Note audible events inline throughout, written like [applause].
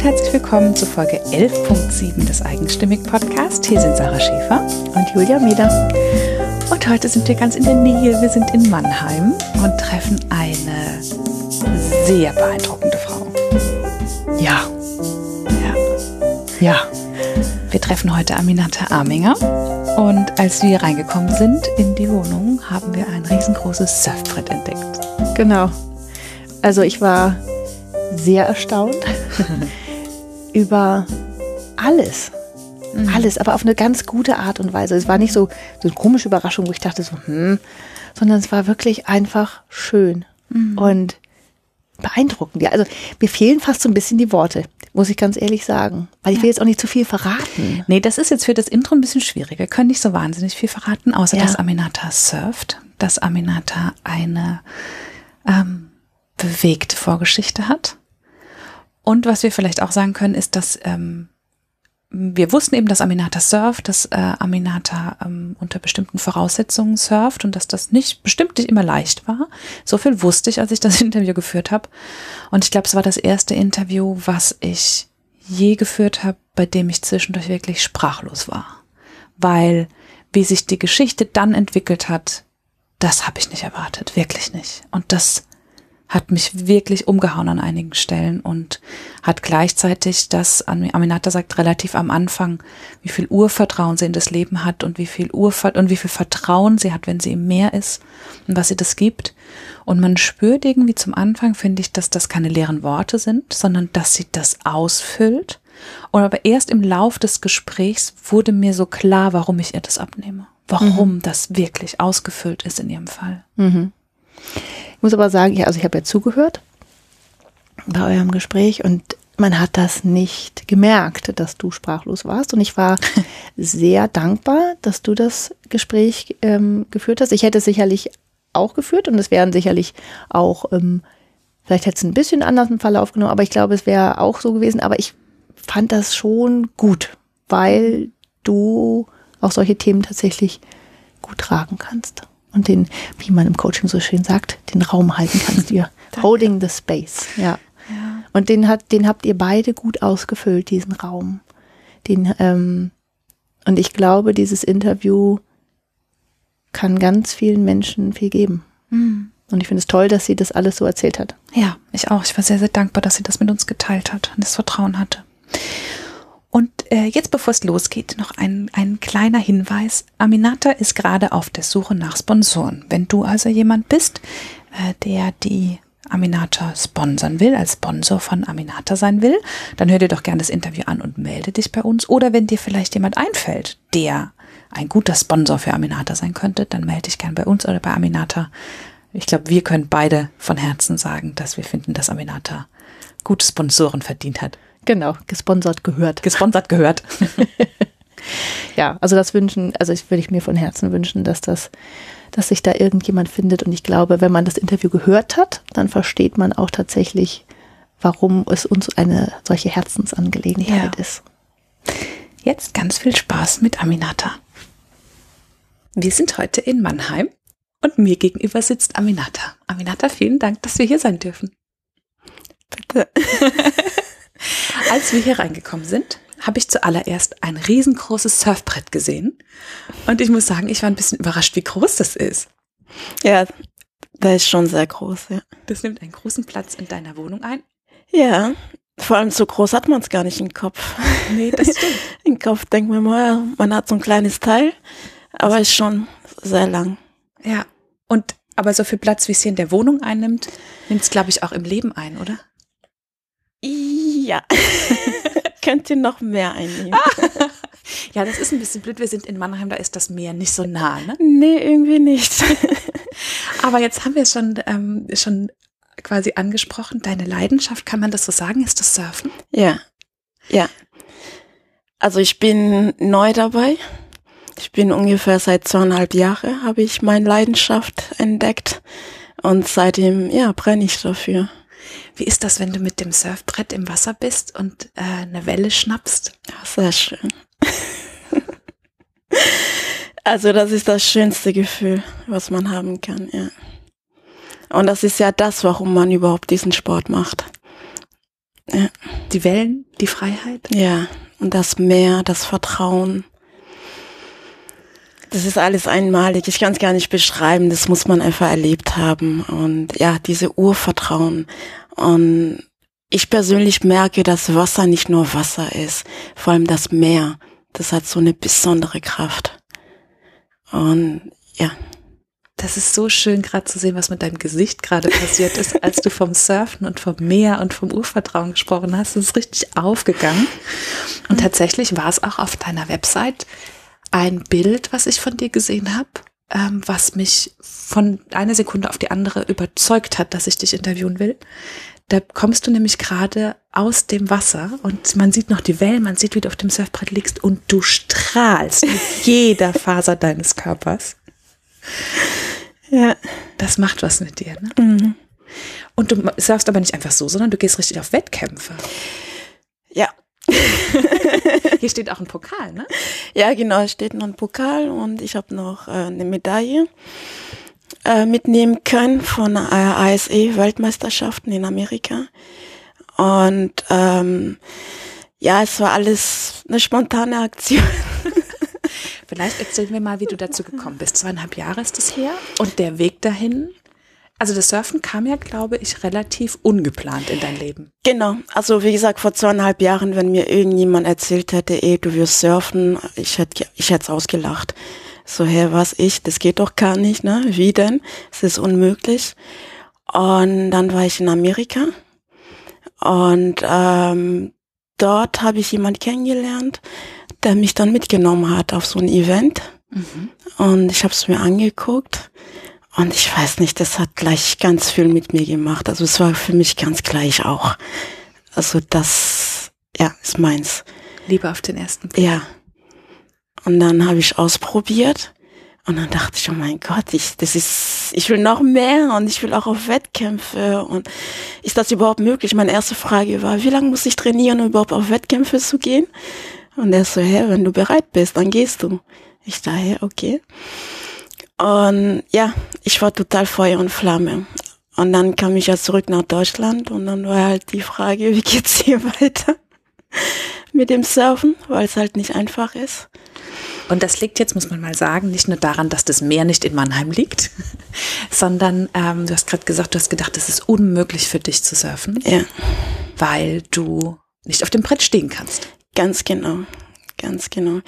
und herzlich willkommen zu Folge 11.7 des Eigenstimmig Podcasts. Hier sind Sarah Schäfer und Julia Meder. Und heute sind wir ganz in der Nähe. Wir sind in Mannheim und treffen eine sehr beeindruckende Frau. Ja. Ja. Ja. Wir treffen heute Aminata Arminger. Und als wir reingekommen sind in die Wohnung, haben wir ein riesengroßes Surfbrett entdeckt. Genau. Also ich war sehr erstaunt [laughs] über alles. Mhm. Alles, aber auf eine ganz gute Art und Weise. Es war nicht so, so eine komische Überraschung, wo ich dachte so, hm, sondern es war wirklich einfach schön mhm. und beeindruckend. Ja, also mir fehlen fast so ein bisschen die Worte, muss ich ganz ehrlich sagen. Weil ich will jetzt auch nicht zu viel verraten. Nee, das ist jetzt für das Intro ein bisschen schwierig. Wir können nicht so wahnsinnig viel verraten, außer ja. dass Aminata surft, dass Aminata eine ähm, bewegte Vorgeschichte hat. Und was wir vielleicht auch sagen können, ist, dass ähm, wir wussten eben, dass Aminata surft, dass äh, Aminata ähm, unter bestimmten Voraussetzungen surft und dass das nicht bestimmt nicht immer leicht war. So viel wusste ich, als ich das [laughs] Interview geführt habe. Und ich glaube, es war das erste Interview, was ich je geführt habe, bei dem ich zwischendurch wirklich sprachlos war. Weil wie sich die Geschichte dann entwickelt hat, das habe ich nicht erwartet, wirklich nicht. Und das hat mich wirklich umgehauen an einigen Stellen und hat gleichzeitig das, Aminata sagt relativ am Anfang, wie viel Urvertrauen sie in das Leben hat und wie viel Urver und wie viel Vertrauen sie hat, wenn sie im Meer ist und was sie das gibt. Und man spürt irgendwie zum Anfang, finde ich, dass das keine leeren Worte sind, sondern dass sie das ausfüllt. Und aber erst im Lauf des Gesprächs wurde mir so klar, warum ich ihr das abnehme. Warum mhm. das wirklich ausgefüllt ist in ihrem Fall. Mhm. Ich muss aber sagen, ja, also ich habe ja zugehört bei eurem Gespräch und man hat das nicht gemerkt, dass du sprachlos warst. Und ich war [laughs] sehr dankbar, dass du das Gespräch ähm, geführt hast. Ich hätte es sicherlich auch geführt und es wären sicherlich auch, ähm, vielleicht hätte es ein bisschen anders im Verlauf genommen, aber ich glaube, es wäre auch so gewesen. Aber ich fand das schon gut, weil du auch solche Themen tatsächlich gut tragen kannst und den, wie man im Coaching so schön sagt, den Raum halten kannst ihr. [laughs] Holding the space, ja. ja. Und den hat, den habt ihr beide gut ausgefüllt, diesen Raum. Den, ähm, und ich glaube, dieses Interview kann ganz vielen Menschen viel geben. Mhm. Und ich finde es toll, dass sie das alles so erzählt hat. Ja, ich auch. Ich war sehr, sehr dankbar, dass sie das mit uns geteilt hat und das Vertrauen hatte. Und äh, jetzt, bevor es losgeht, noch ein, ein kleiner Hinweis. Aminata ist gerade auf der Suche nach Sponsoren. Wenn du also jemand bist, äh, der die Aminata sponsern will, als Sponsor von Aminata sein will, dann hör dir doch gerne das Interview an und melde dich bei uns. Oder wenn dir vielleicht jemand einfällt, der ein guter Sponsor für Aminata sein könnte, dann melde dich gerne bei uns oder bei Aminata. Ich glaube, wir können beide von Herzen sagen, dass wir finden, dass Aminata gute Sponsoren verdient hat. Genau, gesponsert gehört. Gesponsert gehört. [laughs] ja, also das wünschen, also ich würde ich mir von Herzen wünschen, dass das, dass sich da irgendjemand findet. Und ich glaube, wenn man das Interview gehört hat, dann versteht man auch tatsächlich, warum es uns eine solche Herzensangelegenheit ja. ist. Jetzt ganz viel Spaß mit Aminata. Wir sind heute in Mannheim und mir gegenüber sitzt Aminata. Aminata, vielen Dank, dass wir hier sein dürfen. Bitte. [laughs] [laughs] Als wir hier reingekommen sind, habe ich zuallererst ein riesengroßes Surfbrett gesehen. Und ich muss sagen, ich war ein bisschen überrascht, wie groß das ist. Ja, das ist schon sehr groß, ja. Das nimmt einen großen Platz in deiner Wohnung ein. Ja, vor allem so groß hat man es gar nicht im Kopf. [laughs] Nee, das stimmt. [laughs] Im Kopf denkt man mal, man hat so ein kleines Teil, aber ist schon sehr lang. Ja, und aber so viel Platz, wie es hier in der Wohnung einnimmt, nimmt es, glaube ich, auch im Leben ein, oder? Ja. [laughs] Könnt ihr noch mehr einnehmen? [laughs] ja, das ist ein bisschen blöd. Wir sind in Mannheim, da ist das Meer nicht so nah, ne? Nee, irgendwie nicht. [laughs] Aber jetzt haben wir es schon, ähm, schon quasi angesprochen. Deine Leidenschaft, kann man das so sagen, ist das Surfen? Ja. Ja. Also ich bin neu dabei. Ich bin ungefähr seit zweieinhalb Jahren habe ich meine Leidenschaft entdeckt und seitdem ja brenne ich dafür. Wie ist das, wenn du mit dem Surfbrett im Wasser bist und äh, eine Welle schnappst? Sehr schön. [laughs] also das ist das schönste Gefühl, was man haben kann, ja. Und das ist ja das, warum man überhaupt diesen Sport macht. Ja. Die Wellen, die Freiheit? Ja, und das Meer, das Vertrauen. Das ist alles einmalig. Ich kann es gar nicht beschreiben. Das muss man einfach erlebt haben. Und ja, diese Urvertrauen. Und ich persönlich merke, dass Wasser nicht nur Wasser ist. Vor allem das Meer. Das hat so eine besondere Kraft. Und ja. Das ist so schön gerade zu sehen, was mit deinem Gesicht gerade passiert ist, als du vom Surfen und vom Meer und vom Urvertrauen gesprochen hast. Das ist richtig aufgegangen. Und tatsächlich war es auch auf deiner Website ein Bild, was ich von dir gesehen habe, ähm, was mich von einer Sekunde auf die andere überzeugt hat, dass ich dich interviewen will. Da kommst du nämlich gerade aus dem Wasser und man sieht noch die Wellen, man sieht, wie du auf dem Surfbrett liegst und du strahlst mit [laughs] jeder Faser deines Körpers. Ja. Das macht was mit dir, ne? Mhm. Und du surfst aber nicht einfach so, sondern du gehst richtig auf Wettkämpfe. Ja, [laughs] Hier steht auch ein Pokal, ne? Ja, genau, es steht noch ein Pokal und ich habe noch äh, eine Medaille äh, mitnehmen können von äh, ASE-Weltmeisterschaften in Amerika. Und ähm, ja, es war alles eine spontane Aktion. [laughs] Vielleicht erzählen wir mal, wie du dazu gekommen bist. Zweieinhalb Jahre ist es her und der Weg dahin also das Surfen kam ja, glaube ich, relativ ungeplant in dein Leben. Genau. Also wie gesagt, vor zweieinhalb Jahren, wenn mir irgendjemand erzählt hätte, ey, du wirst surfen, ich hätte ich hätte es ausgelacht. So, hä, was ich? Das geht doch gar nicht, ne? Wie denn? Es ist unmöglich. Und dann war ich in Amerika und ähm, dort habe ich jemand kennengelernt, der mich dann mitgenommen hat auf so ein Event. Mhm. Und ich habe es mir angeguckt und ich weiß nicht, das hat gleich ganz viel mit mir gemacht. Also es war für mich ganz gleich auch. Also das, ja, ist meins. Liebe auf den ersten Blick. Ja. Und dann habe ich ausprobiert und dann dachte ich, oh mein Gott, ich, das ist, ich will noch mehr und ich will auch auf Wettkämpfe und ist das überhaupt möglich? Meine erste Frage war, wie lange muss ich trainieren, um überhaupt auf Wettkämpfe zu gehen? Und er so, hä, wenn du bereit bist, dann gehst du. Ich dachte, okay. Und ja, ich war total Feuer und Flamme. Und dann kam ich ja zurück nach Deutschland und dann war halt die Frage, wie geht's hier [laughs] weiter mit dem Surfen, weil es halt nicht einfach ist. Und das liegt jetzt, muss man mal sagen, nicht nur daran, dass das Meer nicht in Mannheim liegt, [laughs] sondern ähm, du hast gerade gesagt, du hast gedacht, es ist unmöglich für dich zu surfen, ja. weil du nicht auf dem Brett stehen kannst. Ganz genau, ganz genau.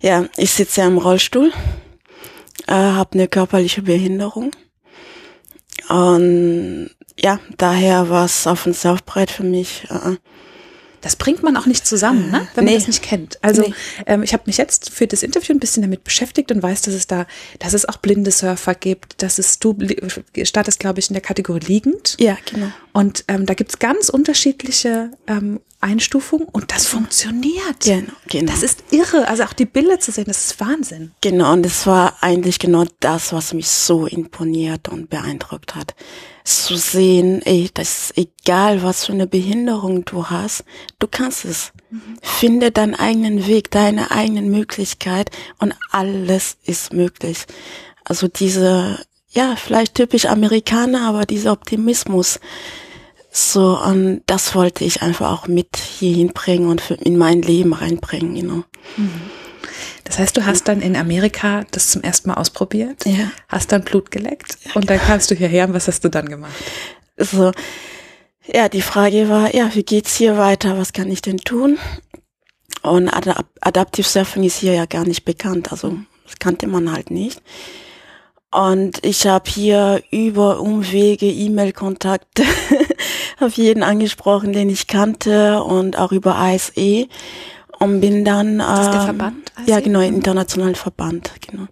Ja, ich sitze ja im Rollstuhl äh, habe eine körperliche Behinderung. Und ja, daher war es auf dem Surfbrett für mich äh, das bringt man auch nicht zusammen, ne? wenn man das nicht kennt. Also nee. ähm, ich habe mich jetzt für das Interview ein bisschen damit beschäftigt und weiß, dass es da, dass es auch blinde Surfer gibt, dass es du startest, glaube ich, in der Kategorie liegend. Ja, genau. Und ähm, da gibt's ganz unterschiedliche ähm, Einstufungen und das funktioniert. Genau, genau. Das ist irre. Also auch die Bilder zu sehen, das ist Wahnsinn. Genau, und das war eigentlich genau das, was mich so imponiert und beeindruckt hat zu sehen, ey, das ist egal, was für eine Behinderung du hast, du kannst es. Mhm. Finde deinen eigenen Weg, deine eigenen Möglichkeit und alles ist möglich. Also diese, ja, vielleicht typisch Amerikaner, aber dieser Optimismus, so, und das wollte ich einfach auch mit hierhin bringen und in mein Leben reinbringen, you know. Mhm. Das heißt, du hast dann in Amerika das zum ersten Mal ausprobiert, ja. hast dann Blut geleckt ja, und dann kamst du hierher und was hast du dann gemacht? So, ja, die Frage war, ja, wie geht's hier weiter? Was kann ich denn tun? Und Adap Adaptive Surfing ist hier ja gar nicht bekannt, also das kannte man halt nicht. Und ich habe hier über Umwege, E-Mail-Kontakte [laughs] auf jeden angesprochen, den ich kannte und auch über ASE und bin dann. Das ist der ähm, Verband? Also? Ja, genau, internationalen Verband, genau.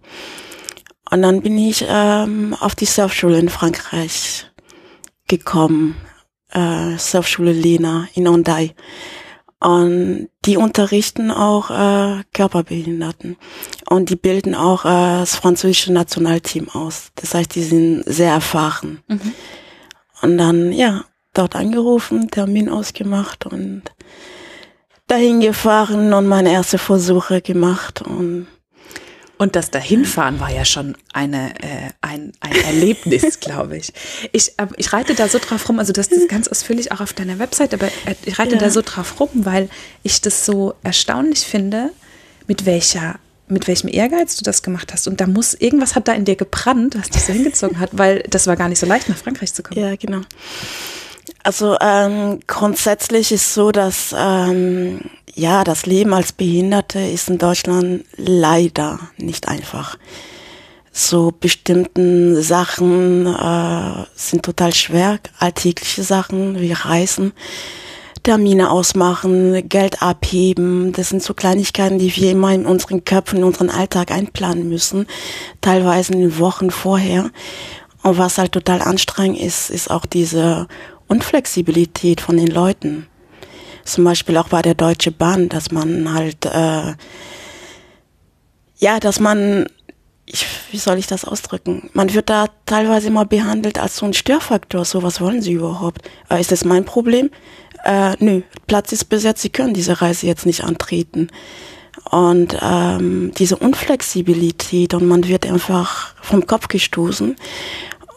Und dann bin ich ähm, auf die Surfschule in Frankreich gekommen, äh, Surfschule Lena in Ondai. Und die unterrichten auch äh, Körperbehinderten. Und die bilden auch äh, das französische Nationalteam aus. Das heißt, die sind sehr erfahren. Mhm. Und dann, ja, dort angerufen, Termin ausgemacht und dahin gefahren und meine erste Versuche gemacht und Und das Dahinfahren war ja schon eine, äh, ein, ein Erlebnis, [laughs] glaube ich. Ich, äh, ich reite da so drauf rum, also das ist ganz ausführlich auch auf deiner Website, aber äh, ich reite ja. da so drauf rum, weil ich das so erstaunlich finde, mit welcher mit welchem Ehrgeiz du das gemacht hast. Und da muss, irgendwas hat da in dir gebrannt, was dich so hingezogen hat, weil das war gar nicht so leicht, nach Frankreich zu kommen. Ja, genau. Also ähm, grundsätzlich ist so, dass ähm, ja das Leben als Behinderte ist in Deutschland leider nicht einfach. So bestimmten Sachen äh, sind total schwer, alltägliche Sachen wie Reisen, Termine ausmachen, Geld abheben. Das sind so Kleinigkeiten, die wir immer in unseren Köpfen, in unseren Alltag einplanen müssen, teilweise in Wochen vorher. Und was halt total anstrengend ist, ist auch diese Unflexibilität von den Leuten. Zum Beispiel auch bei der Deutsche Bahn, dass man halt, äh, ja, dass man, ich, wie soll ich das ausdrücken? Man wird da teilweise immer behandelt als so ein Störfaktor. So, was wollen Sie überhaupt? Äh, ist das mein Problem? Äh, nö, Platz ist besetzt, Sie können diese Reise jetzt nicht antreten. Und ähm, diese Unflexibilität und man wird einfach vom Kopf gestoßen.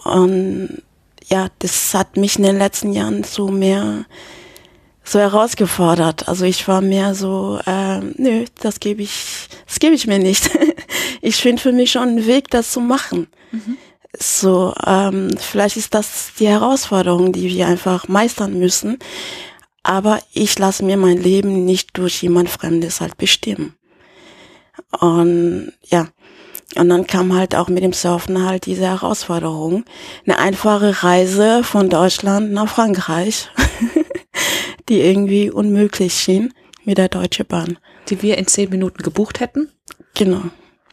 Und ja, das hat mich in den letzten Jahren so mehr so herausgefordert. Also ich war mehr so, äh, nö, das gebe ich, das gebe ich mir nicht. [laughs] ich finde für mich schon einen Weg, das zu machen. Mhm. So, ähm, vielleicht ist das die Herausforderung, die wir einfach meistern müssen. Aber ich lasse mir mein Leben nicht durch jemand Fremdes halt bestimmen. Und ja, und dann kam halt auch mit dem Surfen halt diese Herausforderung. Eine einfache Reise von Deutschland nach Frankreich, [laughs] die irgendwie unmöglich schien mit der Deutsche Bahn. Die wir in zehn Minuten gebucht hätten? Genau.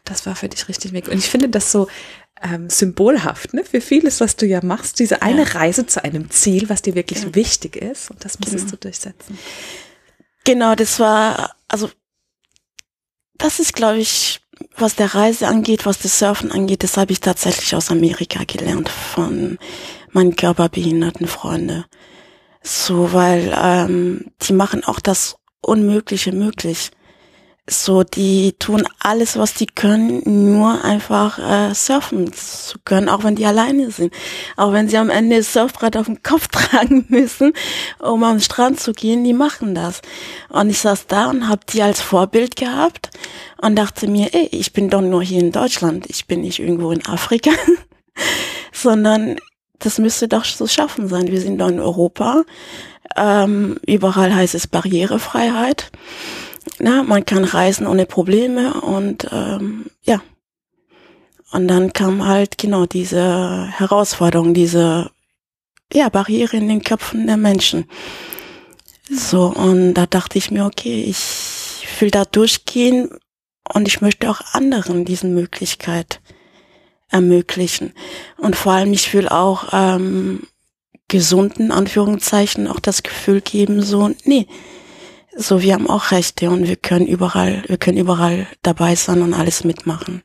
Das war für dich richtig weg. Und ich finde das so ähm, symbolhaft ne, für vieles, was du ja machst. Diese eine ja. Reise zu einem Ziel, was dir wirklich ja. wichtig ist. Und das musstest genau. du durchsetzen. Genau, das war, also das ist, glaube ich, was der Reise angeht, was das Surfen angeht, das habe ich tatsächlich aus Amerika gelernt von meinen körperbehinderten Freunde. So, weil ähm, die machen auch das Unmögliche möglich so, die tun alles, was die können, nur einfach äh, surfen zu können, auch wenn die alleine sind. Auch wenn sie am Ende das Surfbrett auf dem Kopf [laughs] tragen müssen, um am Strand zu gehen, die machen das. Und ich saß da und habe die als Vorbild gehabt und dachte mir, ey, ich bin doch nur hier in Deutschland, ich bin nicht irgendwo in Afrika, [laughs] sondern das müsste doch so schaffen sein. Wir sind doch in Europa. Ähm, überall heißt es Barrierefreiheit na, man kann reisen ohne Probleme und ähm, ja. Und dann kam halt genau diese Herausforderung, diese ja, Barriere in den Köpfen der Menschen. So, und da dachte ich mir, okay, ich will da durchgehen und ich möchte auch anderen diese Möglichkeit ermöglichen. Und vor allem, ich will auch ähm, gesunden Anführungszeichen auch das Gefühl geben, so, nee, so, wir haben auch Rechte und wir können überall, wir können überall dabei sein und alles mitmachen.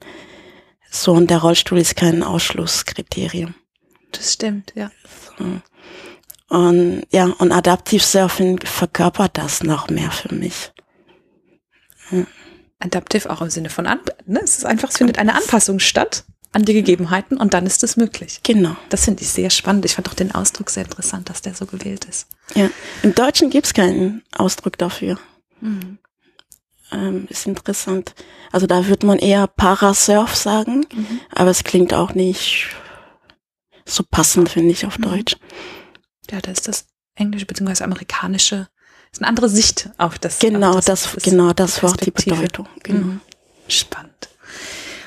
So, und der Rollstuhl ist kein Ausschlusskriterium. Das stimmt, ja. So. Und ja, und Adaptiv Surfen verkörpert das noch mehr für mich. Ja. Adaptiv auch im Sinne von, an, ne? es ist einfach, es findet eine Anpassung statt an die Gegebenheiten und dann ist es möglich. Genau. Das finde ich sehr spannend. Ich fand auch den Ausdruck sehr interessant, dass der so gewählt ist. Ja, im Deutschen gibt es keinen Ausdruck dafür. Mhm. Ähm, ist interessant. Also da wird man eher Parasurf sagen, mhm. aber es klingt auch nicht so passend, finde ich, auf mhm. Deutsch. Ja, da ist das englische bzw. amerikanische, ist eine andere Sicht auf das. Genau, auf das, das, genau, das war die Bedeutung. Genau. Mhm. Spannend.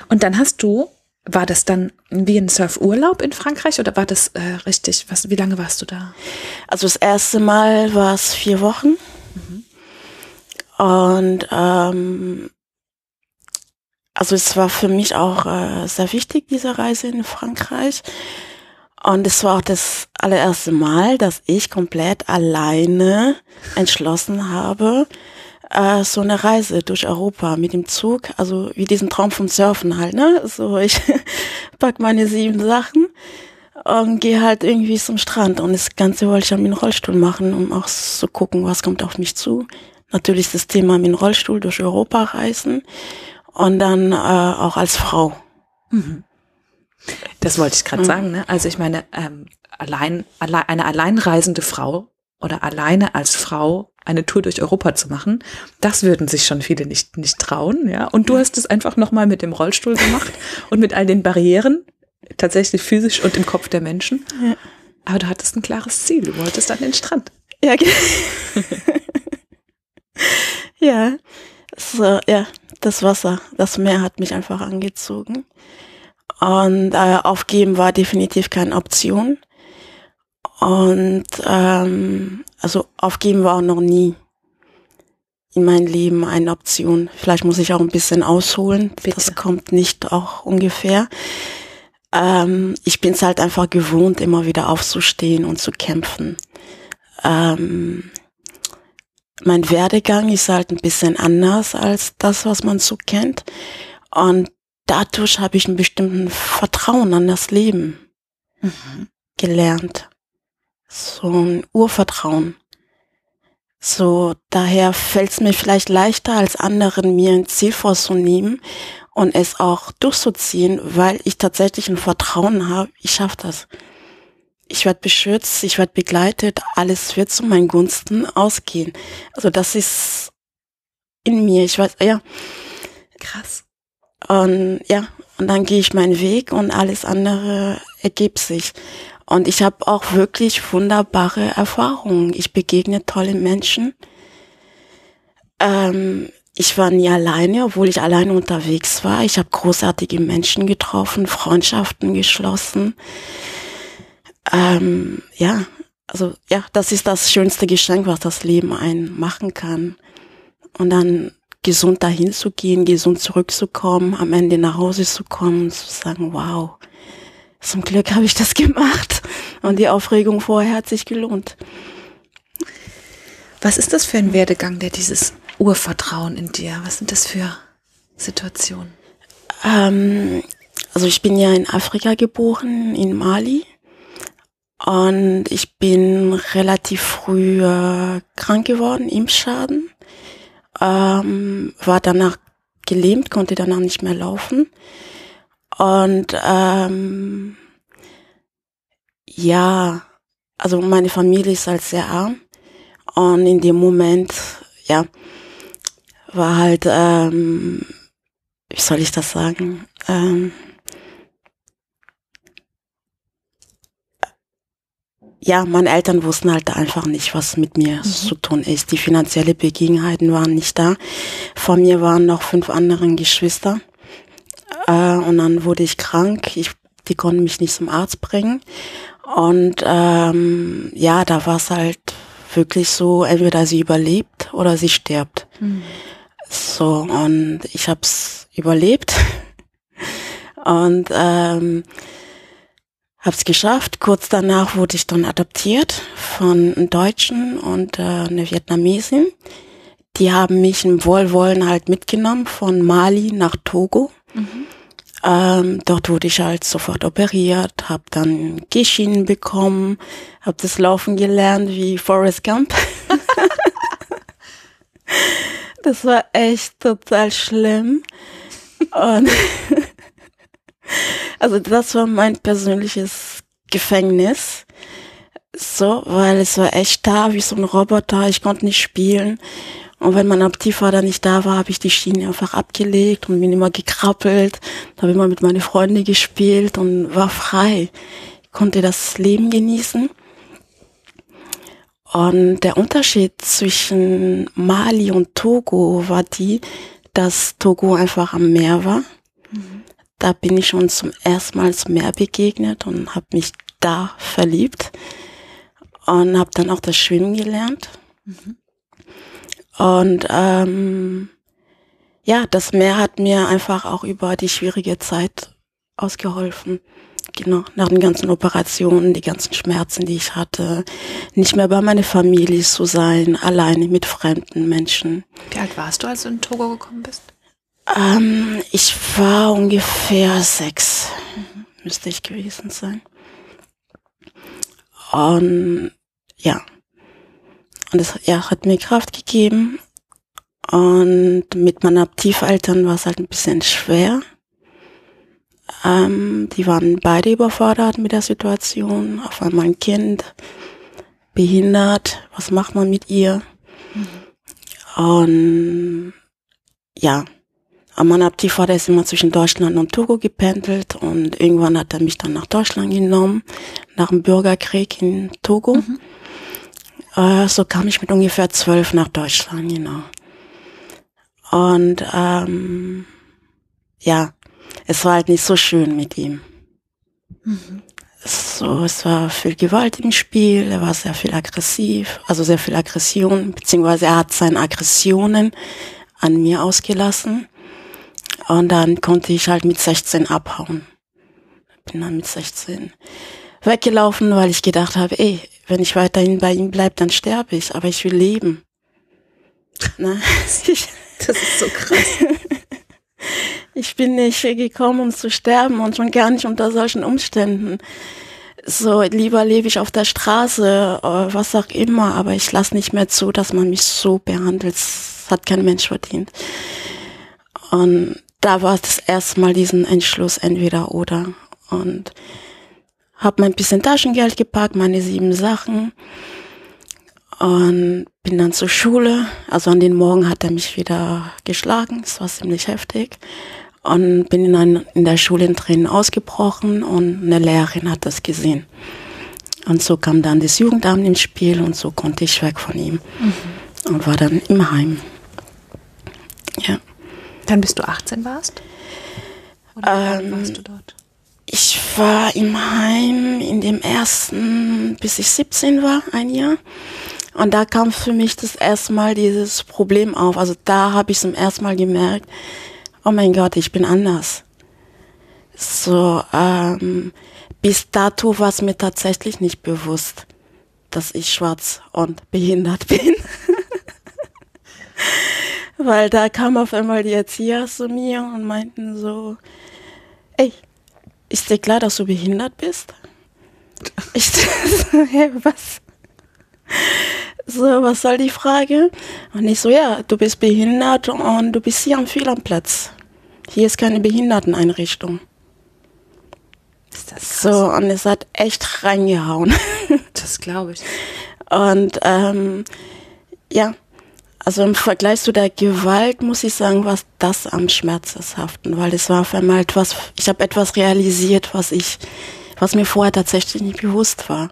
Und dann hast du war das dann wie ein Surfurlaub in Frankreich oder war das äh, richtig? Was, wie lange warst du da? Also das erste Mal war es vier Wochen. Mhm. Und ähm, also es war für mich auch äh, sehr wichtig, diese Reise in Frankreich. Und es war auch das allererste Mal, dass ich komplett alleine entschlossen habe, äh, so eine Reise durch Europa mit dem Zug, also wie diesen Traum vom Surfen halt, ne? So, ich [laughs] pack meine sieben Sachen und gehe halt irgendwie zum Strand und das Ganze wollte ich dann mit dem Rollstuhl machen, um auch zu gucken, was kommt auf mich zu. Natürlich das Thema mit dem Rollstuhl durch Europa reisen und dann äh, auch als Frau. Mhm. Das wollte ich gerade mhm. sagen. Ne? Also ich meine, ähm, allein, allein eine alleinreisende Frau oder alleine als Frau eine Tour durch Europa zu machen, das würden sich schon viele nicht nicht trauen, ja. Und du hast es einfach noch mal mit dem Rollstuhl gemacht [laughs] und mit all den Barrieren, tatsächlich physisch und im Kopf der Menschen. Ja. Aber du hattest ein klares Ziel. Du wolltest an den Strand. Ja. [laughs] ja. So, ja, das Wasser, das Meer hat mich einfach angezogen. Und äh, aufgeben war definitiv keine Option. Und ähm, also aufgeben war auch noch nie in meinem Leben eine Option. Vielleicht muss ich auch ein bisschen ausholen. Bitte. Das kommt nicht auch ungefähr. Ähm, ich bin es halt einfach gewohnt, immer wieder aufzustehen und zu kämpfen. Ähm, mein Werdegang ist halt ein bisschen anders als das, was man so kennt. Und dadurch habe ich ein bestimmten Vertrauen an das Leben mhm. gelernt. So ein Urvertrauen. So, daher fällt es mir vielleicht leichter als anderen, mir ein Ziel vorzunehmen und es auch durchzuziehen, weil ich tatsächlich ein Vertrauen habe, ich schaffe das. Ich werde beschützt, ich werde begleitet, alles wird zu meinen Gunsten ausgehen. Also das ist in mir, ich weiß, ja. Krass. Und ja, und dann gehe ich meinen Weg und alles andere ergibt sich. Und ich habe auch wirklich wunderbare Erfahrungen. Ich begegne tolle Menschen. Ähm, ich war nie alleine, obwohl ich alleine unterwegs war. Ich habe großartige Menschen getroffen, Freundschaften geschlossen. Ähm, ja, also ja, das ist das schönste Geschenk, was das Leben einen machen kann. Und dann gesund dahin zu gehen, gesund zurückzukommen, am Ende nach Hause zu kommen, zu sagen, wow, zum Glück habe ich das gemacht. Und die Aufregung vorher hat sich gelohnt. Was ist das für ein Werdegang, der dieses Urvertrauen in dir? Was sind das für Situationen? Ähm, also ich bin ja in Afrika geboren, in Mali. Und ich bin relativ früh äh, krank geworden, im Schaden ähm, war danach gelähmt, konnte danach nicht mehr laufen. Und ähm, ja, also meine Familie ist halt sehr arm. Und in dem Moment, ja, war halt, ähm, wie soll ich das sagen? Ähm, ja, meine Eltern wussten halt einfach nicht, was mit mir mhm. zu tun ist. Die finanzielle Begebenheiten waren nicht da. Vor mir waren noch fünf andere Geschwister. Äh, und dann wurde ich krank. Ich, die konnten mich nicht zum Arzt bringen. Und ähm, ja, da war es halt wirklich so, entweder sie überlebt oder sie stirbt. Mhm. So, und ich hab's überlebt. [laughs] und ähm, Hab's geschafft. Kurz danach wurde ich dann adoptiert von einem Deutschen und äh, einer Vietnamesin. Die haben mich im Wohlwollen halt mitgenommen von Mali nach Togo. Mhm. Ähm, dort wurde ich halt sofort operiert, habe dann Gehschienen bekommen, habe das Laufen gelernt wie Forrest Gump. [laughs] das war echt total schlimm. Und [laughs] also das war mein persönliches Gefängnis. So, weil es war echt da wie so ein Roboter. Ich konnte nicht spielen. Und wenn mein Adoptivvater nicht da war, habe ich die Schiene einfach abgelegt und bin immer gekrabbelt. Habe immer mit meinen Freunden gespielt und war frei. Ich konnte das Leben genießen. Und der Unterschied zwischen Mali und Togo war die, dass Togo einfach am Meer war. Da bin ich schon zum ersten Mal zum Meer begegnet und habe mich da verliebt und habe dann auch das Schwimmen gelernt. Mhm. Und ähm, ja, das Meer hat mir einfach auch über die schwierige Zeit ausgeholfen. Genau, nach den ganzen Operationen, die ganzen Schmerzen, die ich hatte, nicht mehr bei meiner Familie zu sein, alleine mit fremden Menschen. Wie alt warst du, als du in Togo gekommen bist? Ähm, ich war ungefähr sechs, müsste ich gewesen sein. Und ja, und das ja, hat mir Kraft gegeben. Und mit meinen Adoptiveltern war es halt ein bisschen schwer. Ähm, die waren beide überfordert mit der Situation. Auf einmal ein Kind, behindert, was macht man mit ihr? Mhm. Und ja, mein Adoptivvater ist immer zwischen Deutschland und Togo gependelt und irgendwann hat er mich dann nach Deutschland genommen, nach dem Bürgerkrieg in Togo. Mhm. Äh, so kam ich mit ungefähr zwölf nach Deutschland, genau. Und ähm, ja, es war halt nicht so schön mit ihm. Mhm. So, es war viel Gewalt im Spiel, er war sehr viel aggressiv, also sehr viel Aggression, beziehungsweise er hat seine Aggressionen an mir ausgelassen. Und dann konnte ich halt mit 16 abhauen. Bin dann mit 16 weggelaufen, weil ich gedacht habe, ey, wenn ich weiterhin bei ihm bleibe, dann sterbe ich, aber ich will leben. [laughs] Na, das ist so krass. [laughs] ich bin nicht gekommen, um zu sterben und schon gar nicht unter solchen Umständen. So, lieber lebe ich auf der Straße, äh, was auch immer, aber ich lasse nicht mehr zu, dass man mich so behandelt. Das hat kein Mensch verdient. Und da war das erste Mal diesen Entschluss entweder oder. Und habe mein bisschen Taschengeld gepackt, meine sieben Sachen und bin dann zur Schule. Also an den Morgen hat er mich wieder geschlagen. Es war ziemlich heftig. Und bin in, ein, in der Schule in Tränen ausgebrochen und eine Lehrerin hat das gesehen. Und so kam dann das Jugendamt ins Spiel und so konnte ich weg von ihm mhm. und war dann im Heim. Ja. Dann bis du 18 warst? Oder ähm, warst du dort? Ich war im Heim in dem ersten, bis ich 17 war, ein Jahr. Und da kam für mich das erste Mal dieses Problem auf. Also da habe ich zum ersten Mal gemerkt, oh mein Gott, ich bin anders. So, ähm, bis dato war es mir tatsächlich nicht bewusst, dass ich schwarz und behindert [laughs] bin. Weil da kam auf einmal die Erzieher zu mir und meinten so, ey, ist dir klar, dass du behindert bist? Ich so, [laughs] hä, was? So, was soll die Frage? Und ich so, ja, du bist behindert und du bist hier am Fehlerplatz. Hier ist keine Behinderteneinrichtung. Ist das krass? So, und es hat echt reingehauen. Das glaube ich. Und ähm, ja, also im Vergleich zu der Gewalt muss ich sagen, war das am schmerzhaften, weil es war auf einmal etwas, ich habe etwas realisiert, was ich, was mir vorher tatsächlich nicht bewusst war.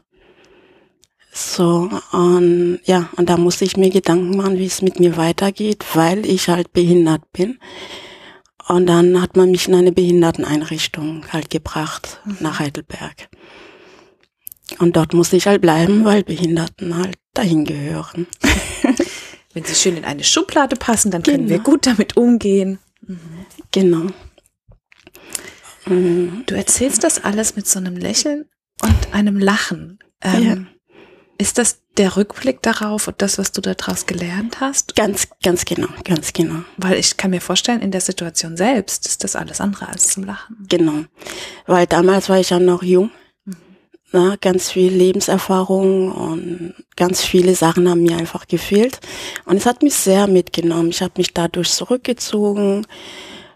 So, und ja, und da musste ich mir Gedanken machen, wie es mit mir weitergeht, weil ich halt behindert bin. Und dann hat man mich in eine Behinderteneinrichtung halt gebracht, mhm. nach Heidelberg. Und dort musste ich halt bleiben, weil Behinderten halt dahin gehören. [laughs] Wenn sie schön in eine Schublade passen, dann können wir genau. gut damit umgehen. Mhm. Genau. Du erzählst das alles mit so einem Lächeln und einem Lachen. Ähm, ja. Ist das der Rückblick darauf und das, was du daraus gelernt hast? Ganz, ganz genau, ganz genau. Weil ich kann mir vorstellen, in der Situation selbst ist das alles andere als zum Lachen. Genau. Weil damals war ich ja noch jung. Na, ganz viel Lebenserfahrung und ganz viele Sachen haben mir einfach gefehlt. Und es hat mich sehr mitgenommen. Ich habe mich dadurch zurückgezogen,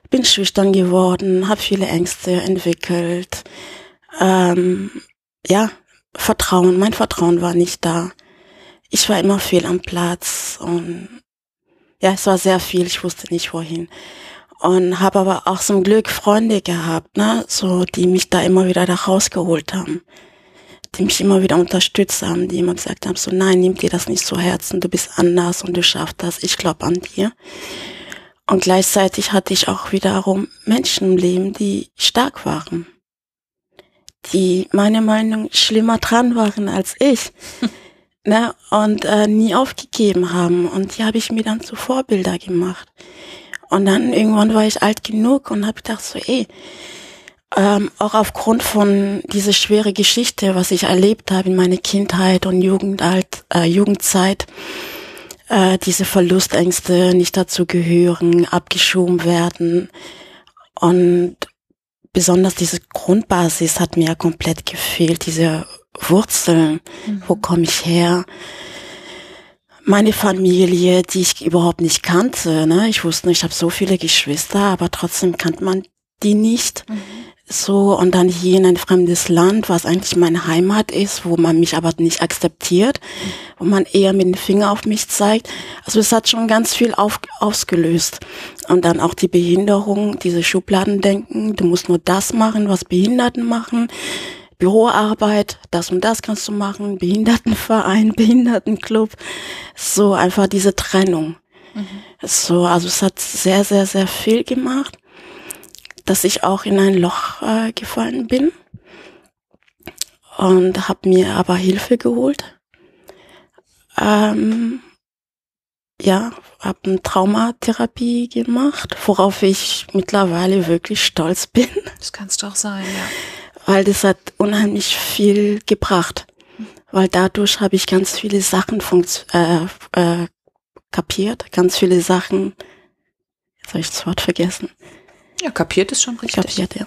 bin schüchtern geworden, habe viele Ängste entwickelt. Ähm, ja, Vertrauen, mein Vertrauen war nicht da. Ich war immer viel am Platz und ja, es war sehr viel, ich wusste nicht wohin. Und habe aber auch zum Glück Freunde gehabt, ne, so die mich da immer wieder da rausgeholt haben, die mich immer wieder unterstützt haben, die immer gesagt haben, so nein, nimm dir das nicht zu Herzen, du bist anders und du schaffst das, ich glaube an dir. Und gleichzeitig hatte ich auch wiederum Menschen im Leben, die stark waren die meine Meinung schlimmer dran waren als ich. [laughs] ne? Und äh, nie aufgegeben haben. Und die habe ich mir dann zu Vorbilder gemacht. Und dann irgendwann war ich alt genug und habe gedacht so, ey, ähm, auch aufgrund von dieser schwere Geschichte, was ich erlebt habe in meiner Kindheit und Jugendalt, äh, Jugendzeit, äh, diese Verlustängste, nicht dazu gehören, abgeschoben werden und besonders diese Grundbasis hat mir komplett gefehlt, diese Wurzeln, mhm. wo komme ich her? meine Familie, die ich überhaupt nicht kannte. Ne? Ich wusste ich habe so viele Geschwister, aber trotzdem kannte man die nicht. Mhm. So, und dann hier in ein fremdes Land, was eigentlich meine Heimat ist, wo man mich aber nicht akzeptiert, wo man eher mit dem Finger auf mich zeigt. Also es hat schon ganz viel auf, ausgelöst. Und dann auch die Behinderung, diese Schubladendenken, du musst nur das machen, was Behinderten machen Büroarbeit, das und das kannst du machen, Behindertenverein, [laughs] Behindertenclub, so einfach diese Trennung. Mhm. So, also es hat sehr, sehr, sehr viel gemacht, dass ich auch in ein Loch äh, gefallen bin und habe mir aber Hilfe geholt. Ähm, ja, habe eine Traumatherapie gemacht, worauf ich mittlerweile wirklich stolz bin. Das kannst du auch sein, ja weil das hat unheimlich viel gebracht. Weil dadurch habe ich ganz viele Sachen äh, äh, kapiert, ganz viele Sachen, jetzt habe ich das Wort vergessen. Ja, kapiert ist schon richtig. Kapiert, ja.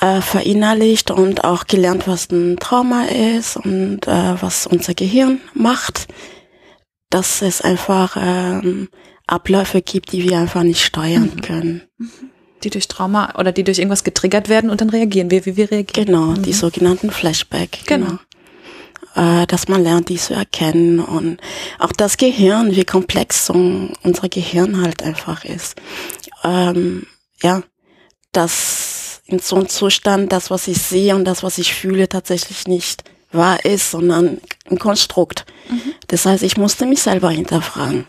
Äh, verinnerlicht und auch gelernt, was ein Trauma ist und äh, was unser Gehirn macht. Dass es einfach ähm, Abläufe gibt, die wir einfach nicht steuern mhm. können. Mhm die durch Trauma oder die durch irgendwas getriggert werden und dann reagieren wir, wie wir reagieren. Genau, mhm. die sogenannten Flashback. Genau. genau. Äh, dass man lernt, die zu erkennen und auch das Gehirn, wie komplex unser Gehirn halt einfach ist. Ähm, ja, dass in so einem Zustand das, was ich sehe und das, was ich fühle, tatsächlich nicht wahr ist, sondern ein Konstrukt. Mhm. Das heißt, ich musste mich selber hinterfragen.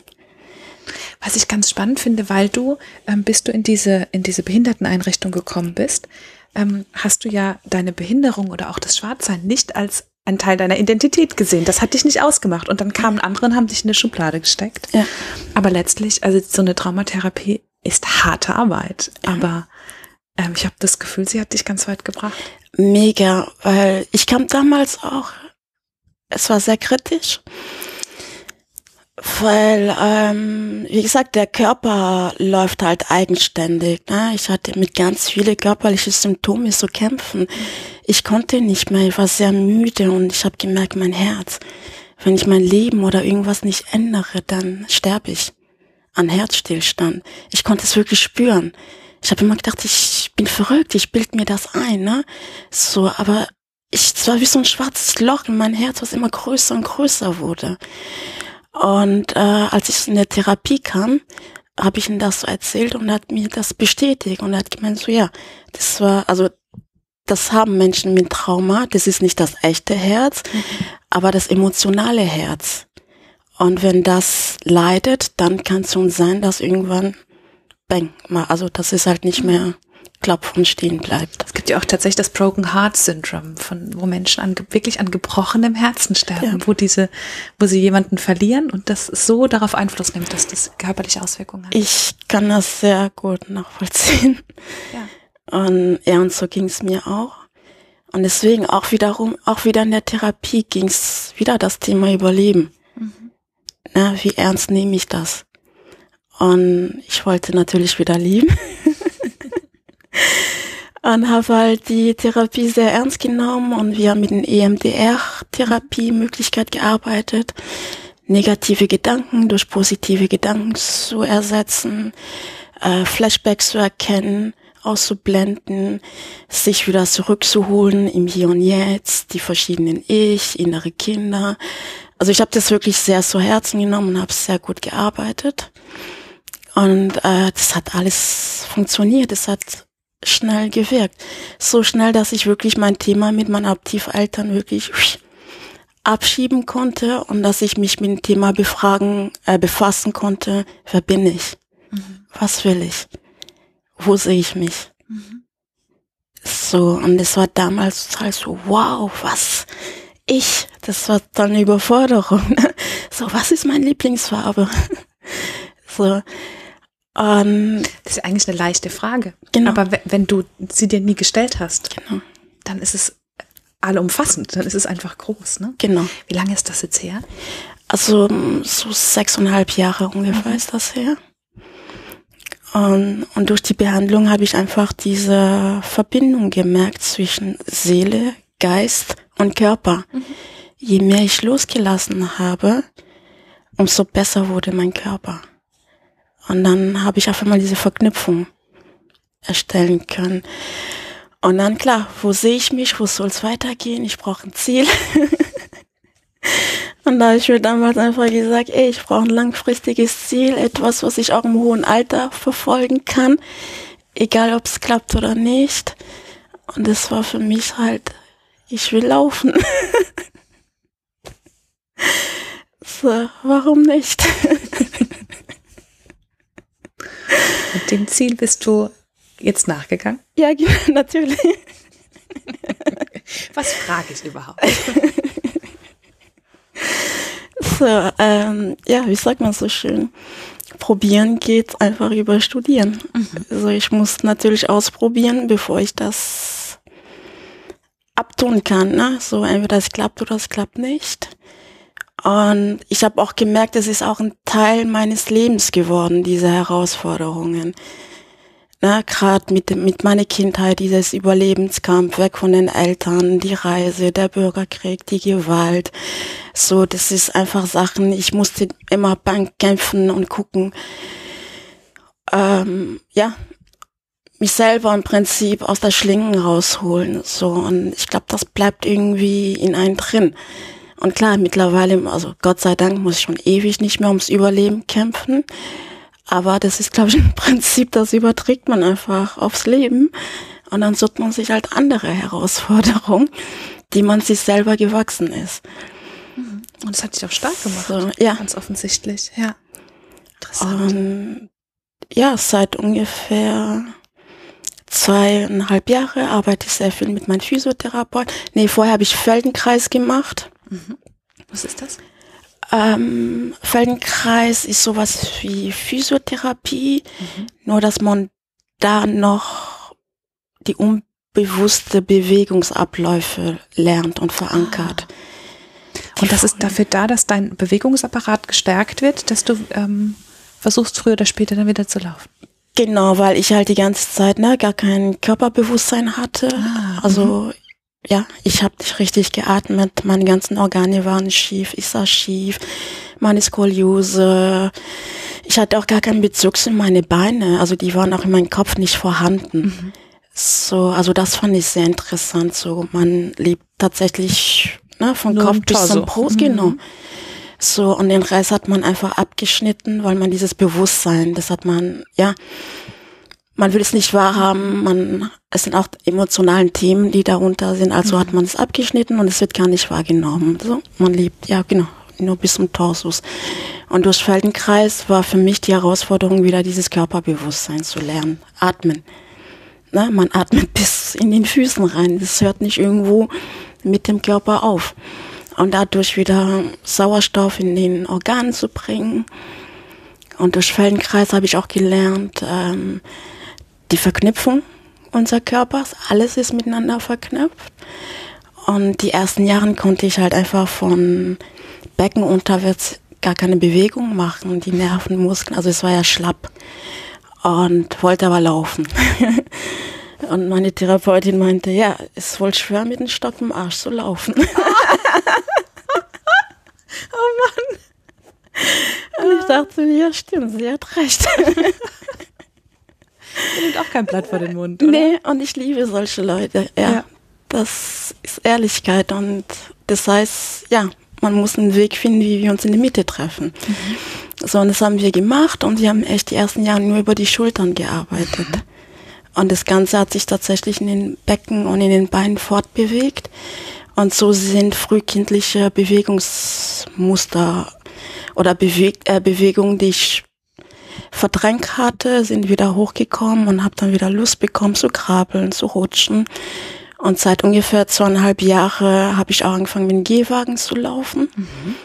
Was ich ganz spannend finde, weil du, ähm, bis du in diese, in diese Behinderteneinrichtung gekommen bist, ähm, hast du ja deine Behinderung oder auch das Schwarzsein nicht als ein Teil deiner Identität gesehen. Das hat dich nicht ausgemacht. Und dann kamen andere und haben dich in eine Schublade gesteckt. Ja. Aber letztlich, also so eine Traumatherapie ist harte Arbeit. Ja. Aber ähm, ich habe das Gefühl, sie hat dich ganz weit gebracht. Mega, weil ich kam damals auch, es war sehr kritisch weil, ähm, wie gesagt, der Körper läuft halt eigenständig. Ne? Ich hatte mit ganz viele körperlichen Symptomen zu kämpfen. Ich konnte nicht mehr, ich war sehr müde und ich habe gemerkt, mein Herz, wenn ich mein Leben oder irgendwas nicht ändere, dann sterbe ich an Herzstillstand. Ich konnte es wirklich spüren. Ich habe immer gedacht, ich bin verrückt, ich bild mir das ein, ne? So, aber ich, es war wie so ein schwarzes Loch in mein Herz, was immer größer und größer wurde. Und äh, als ich in der Therapie kam, habe ich ihm das so erzählt und er hat mir das bestätigt und er hat gemeint, so ja, das war, also das haben Menschen mit Trauma, das ist nicht das echte Herz, mhm. aber das emotionale Herz. Und wenn das leidet, dann kann es schon sein, dass irgendwann, bang, mal, also das ist halt nicht mehr klopft und stehen bleibt. Es gibt ja auch tatsächlich das Broken Heart Syndrome, von wo Menschen an, wirklich an gebrochenem Herzen sterben, ja. wo diese, wo sie jemanden verlieren und das so darauf Einfluss nimmt, dass das körperliche Auswirkungen hat. Ich kann das sehr gut nachvollziehen. Ja. Und ja, und so ging es mir auch. Und deswegen auch wiederum, auch wieder in der Therapie ging es wieder das Thema Überleben. Na, wie ernst nehme ich das? Und ich wollte natürlich wieder leben. [laughs] und habe halt die Therapie sehr ernst genommen und wir haben mit den EMDR-Therapie-Möglichkeit gearbeitet, negative Gedanken durch positive Gedanken zu ersetzen, äh, Flashbacks zu erkennen, auszublenden, sich wieder zurückzuholen im Hier und Jetzt, die verschiedenen Ich, innere Kinder. Also ich habe das wirklich sehr zu Herzen genommen und habe sehr gut gearbeitet. Und äh, das hat alles funktioniert. Es hat schnell gewirkt. So schnell, dass ich wirklich mein Thema mit meinen Adoptiveltern wirklich abschieben konnte und dass ich mich mit dem Thema befragen, äh, befassen konnte, wer bin ich? Mhm. Was will ich? Wo sehe ich mich? Mhm. So, und es war damals halt so, wow, was? Ich, das war dann eine Überforderung. [laughs] so, was ist meine Lieblingsfarbe? [laughs] so, ähm, das ist eigentlich eine leichte Frage. Genau. Aber wenn du sie dir nie gestellt hast, genau. dann ist es allumfassend, dann ist es einfach groß. Ne? Genau. Wie lange ist das jetzt her? Also so sechseinhalb Jahre ungefähr mhm. ist das her. Und, und durch die Behandlung habe ich einfach diese Verbindung gemerkt zwischen Seele, Geist und Körper. Mhm. Je mehr ich losgelassen habe, umso besser wurde mein Körper. Und dann habe ich auf einmal diese Verknüpfung erstellen können. Und dann klar, wo sehe ich mich, wo soll es weitergehen? Ich brauche ein Ziel. [laughs] Und da habe ich mir damals einfach gesagt, ey, ich brauche ein langfristiges Ziel, etwas, was ich auch im hohen Alter verfolgen kann, egal ob es klappt oder nicht. Und das war für mich halt, ich will laufen. so, warum nicht? Und dem Ziel bist du jetzt nachgegangen? Ja, [laughs] natürlich. Was frage ich überhaupt? So, ähm, ja, wie sagt man so schön? Probieren geht einfach über Studieren. Mhm. Also ich muss natürlich ausprobieren, bevor ich das abtun kann. Ne? So entweder es klappt oder es klappt nicht. Und ich habe auch gemerkt, es ist auch ein Teil meines Lebens geworden, diese Herausforderungen. Ne, Gerade mit, mit meiner Kindheit, dieses Überlebenskampf, weg von den Eltern, die Reise, der Bürgerkrieg, die Gewalt. So, das ist einfach Sachen, ich musste immer Bank kämpfen und gucken. Ähm, ja, mich selber im Prinzip aus der Schlingen rausholen. So, und ich glaube, das bleibt irgendwie in einem drin. Und klar, mittlerweile, also Gott sei Dank, muss ich schon ewig nicht mehr ums Überleben kämpfen. Aber das ist, glaube ich, ein [laughs] Prinzip, das überträgt man einfach aufs Leben. Und dann sucht man sich halt andere Herausforderungen, die man sich selber gewachsen ist. Mhm. Und das hat dich auch stark gemacht. So, ja. Ganz offensichtlich, ja. Interessant. Und ja, seit ungefähr zweieinhalb Jahre arbeite ich sehr viel mit meinem Physiotherapeut. Nee, vorher habe ich Feldenkreis gemacht. Mhm. Was ist das? Ähm, Feldenkreis ist sowas wie Physiotherapie, mhm. nur dass man da noch die unbewusste Bewegungsabläufe lernt und verankert. Ah. Und das ist dafür da, dass dein Bewegungsapparat gestärkt wird, dass du ähm, versuchst früher oder später dann wieder zu laufen. Genau, weil ich halt die ganze Zeit ne, gar kein Körperbewusstsein hatte. Ah, also mhm ja, ich habe nicht richtig geatmet, meine ganzen Organe waren schief, ich sah schief, meine Skoliose. Ich hatte auch gar keinen Bezug zu meine Beine, also die waren auch in meinem Kopf nicht vorhanden. Mhm. So, also das fand ich sehr interessant. So, man lebt tatsächlich ne, von Nur Kopf bis zum Brust, mhm. genau. So, und den Rest hat man einfach abgeschnitten, weil man dieses Bewusstsein, das hat man, ja, man will es nicht wahrhaben, man, es sind auch emotionalen Themen, die darunter sind, also mhm. hat man es abgeschnitten und es wird gar nicht wahrgenommen. So, man lebt, ja genau, nur bis zum Torsus. Und durch Feldenkreis war für mich die Herausforderung, wieder dieses Körperbewusstsein zu lernen. Atmen. Ne? Man atmet [laughs] bis in den Füßen rein. Das hört nicht irgendwo mit dem Körper auf. Und dadurch wieder Sauerstoff in den Organen zu bringen. Und durch Feldenkreis habe ich auch gelernt, ähm, die Verknüpfung unseres Körpers, alles ist miteinander verknüpft. Und die ersten Jahre konnte ich halt einfach von Becken unterwärts gar keine Bewegung machen, die Nervenmuskeln, also es war ja schlapp und wollte aber laufen. [laughs] und meine Therapeutin meinte, ja, es ist wohl schwer mit dem Stock im Arsch zu laufen. [laughs] oh Mann. Und ich dachte, ja stimmt, sie hat recht. Ihr nimmt auch kein Blatt vor den Mund. Oder? Nee, und ich liebe solche Leute. Ja, ja. Das ist Ehrlichkeit und das heißt, ja, man muss einen Weg finden, wie wir uns in der Mitte treffen. Mhm. So, und das haben wir gemacht und wir haben echt die ersten Jahre nur über die Schultern gearbeitet. Mhm. Und das Ganze hat sich tatsächlich in den Becken und in den Beinen fortbewegt. Und so sind frühkindliche Bewegungsmuster oder Beweg äh, Bewegungen, die ich verdrängt hatte, sind wieder hochgekommen und habe dann wieder Lust bekommen zu krabbeln, zu rutschen. Und seit ungefähr zweieinhalb Jahre habe ich auch angefangen, mit dem Gehwagen zu laufen. Mhm.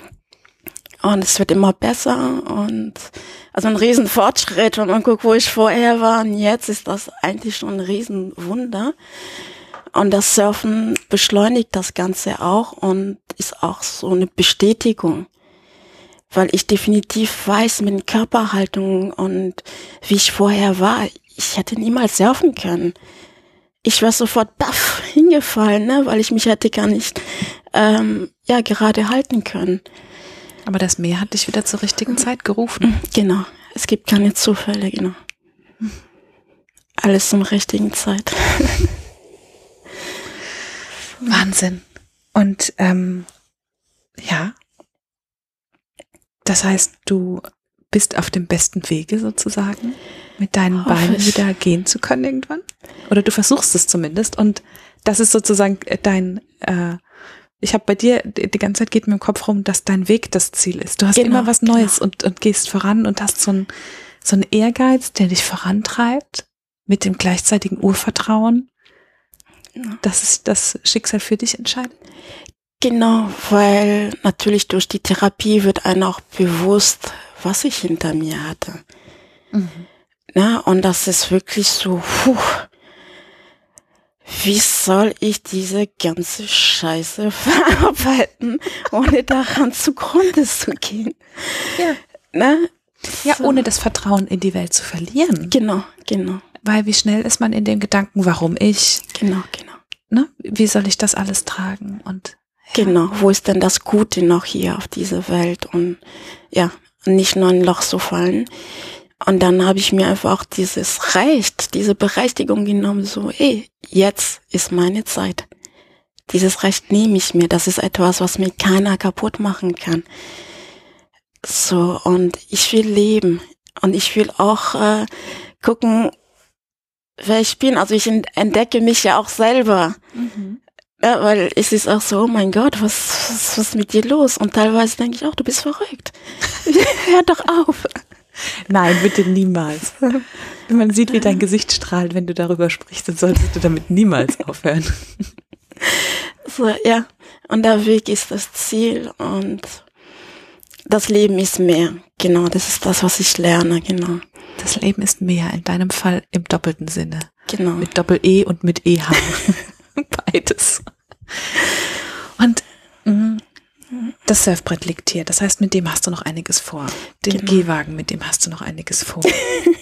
Und es wird immer besser und also ein Riesenfortschritt. Und man guckt, wo ich vorher war und jetzt ist das eigentlich schon ein Riesenwunder. Und das Surfen beschleunigt das Ganze auch und ist auch so eine Bestätigung weil ich definitiv weiß mit Körperhaltung und wie ich vorher war, ich hätte niemals surfen können. Ich war sofort baff [laughs] hingefallen, ne, weil ich mich hätte gar nicht ähm, ja gerade halten können. Aber das Meer hat dich wieder zur richtigen Zeit gerufen. Genau. Es gibt keine Zufälle, genau. Alles zum richtigen Zeit. [laughs] Wahnsinn. Und ähm, ja, das heißt, du bist auf dem besten Wege sozusagen, mit deinen Beinen ich. wieder gehen zu können irgendwann. Oder du versuchst es zumindest. Und das ist sozusagen äh, dein, äh, ich habe bei dir, die die ganze Zeit geht mir im Kopf rum, dass dein Weg das Ziel ist. Du hast Genau, immer was Neues und, und gehst voran und hast so ein so ein Ehrgeiz, der dich vorantreibt, mit dem gleichzeitigen Urvertrauen, Ja. dass es das Schicksal für dich entscheidet. Genau, weil natürlich durch die Therapie wird einem auch bewusst, was ich hinter mir hatte. Na, und das ist wirklich so, puh, wie soll ich diese ganze Scheiße [laughs] verarbeiten, ohne daran zugrunde zu gehen? Ja. Na, Ja, so. ohne das Vertrauen in die Welt zu verlieren. Genau, genau, Weil wie schnell ist man in dem Gedanken, warum ich, genau, genau. ne? Wie soll ich das alles tragen? Und Genau, wo ist denn das Gute noch hier auf dieser Welt und ja, nicht nur ein Loch zu fallen. Und dann habe ich mir einfach dieses Recht, diese Berechtigung genommen, so, ey, jetzt ist meine Zeit. Dieses Recht nehme ich mir. Das ist etwas, was mir keiner kaputt machen kann. So, und ich will leben. Und ich will auch äh, gucken, wer ich bin. Also ich ent- entdecke mich ja auch selber. Ja, weil es ist auch so, oh mein Gott, was, was, was ist mit dir los? Und teilweise denke ich auch, du bist verrückt. [laughs] Hör doch auf. Nein, bitte niemals. Wenn man sieht, wie dein Gesicht strahlt, wenn du darüber sprichst, dann solltest du damit niemals aufhören. So, ja. Und der Weg ist das Ziel und das Leben ist mehr. Genau, das ist das, was ich lerne, genau. Das Leben ist mehr, in deinem Fall im doppelten Sinne. Genau. Mit Doppel-E und mit EH. [laughs] Beides. Und mh, das Surfbrett liegt hier. Das heißt, mit dem hast du noch einiges vor. Den Genau. Gehwagen, mit dem hast du noch einiges vor.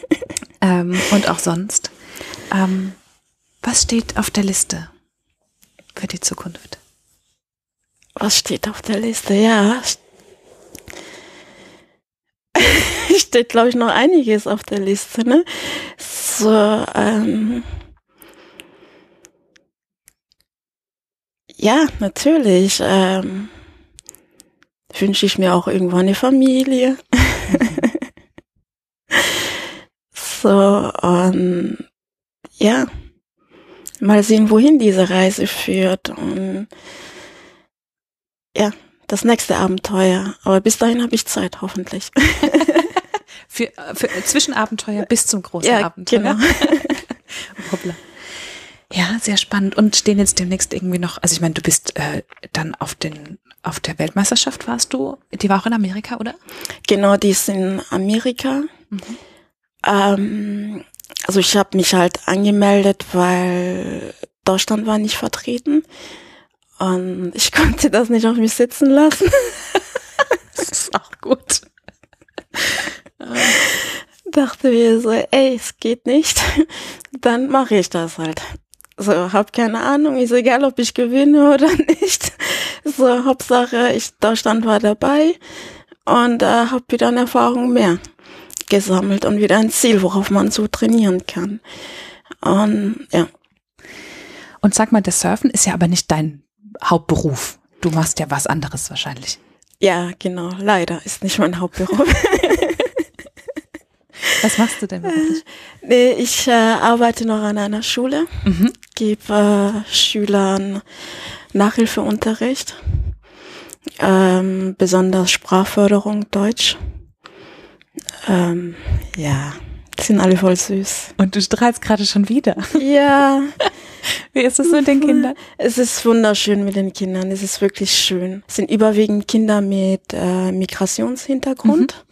[laughs] ähm, und auch sonst. Ähm, was steht auf der Liste für die Zukunft? Was steht auf der Liste? Ja. [laughs] steht, glaube ich, noch einiges auf der Liste, ne? So, ähm. Ja, natürlich. Ähm, wünsche ich mir auch irgendwann eine Familie. [laughs] so, und ja, mal sehen, wohin diese Reise führt. Und ja, das nächste Abenteuer. Aber bis dahin habe ich Zeit, hoffentlich. [laughs] Für, äh, für äh, Zwischenabenteuer bis zum großen Abenteuer. genau. [laughs] Hoppla. Ja, sehr spannend. Und stehen jetzt demnächst irgendwie noch, also ich meine, du bist äh, dann auf den auf der Weltmeisterschaft warst du, die war auch in Amerika, oder? Genau, die ist in Amerika. Ähm, also ich habe mich halt angemeldet, weil Deutschland war nicht vertreten. Und ich konnte das nicht auf mich sitzen lassen. [laughs] Das ist auch gut. Dachte mir so, ey, es geht nicht. Dann mache ich das halt. So, hab keine Ahnung, ist egal, ob ich gewinne oder [laughs] nicht. So, Hauptsache, ich, Deutschland war dabei und äh, habe wieder eine Erfahrung mehr gesammelt und wieder ein Ziel, worauf man so trainieren kann. Und ja, Und sag mal, das Surfen ist ja aber nicht dein Hauptberuf. Du machst ja was anderes wahrscheinlich. ja, genau, leider ist nicht mein Hauptberuf. [laughs] Was machst du denn beruflich? nee, ich äh, arbeite noch an einer Schule, Mhm. gebe äh, Schülern Nachhilfeunterricht, ähm, besonders Sprachförderung Deutsch. Ähm, ja, sind alle voll süß. Und du strahlst gerade schon wieder. Ja, [laughs] Wie ist es mit den Kindern? es ist wunderschön mit den Kindern. Es ist wirklich schön. Es sind überwiegend Kinder mit äh, Migrationshintergrund.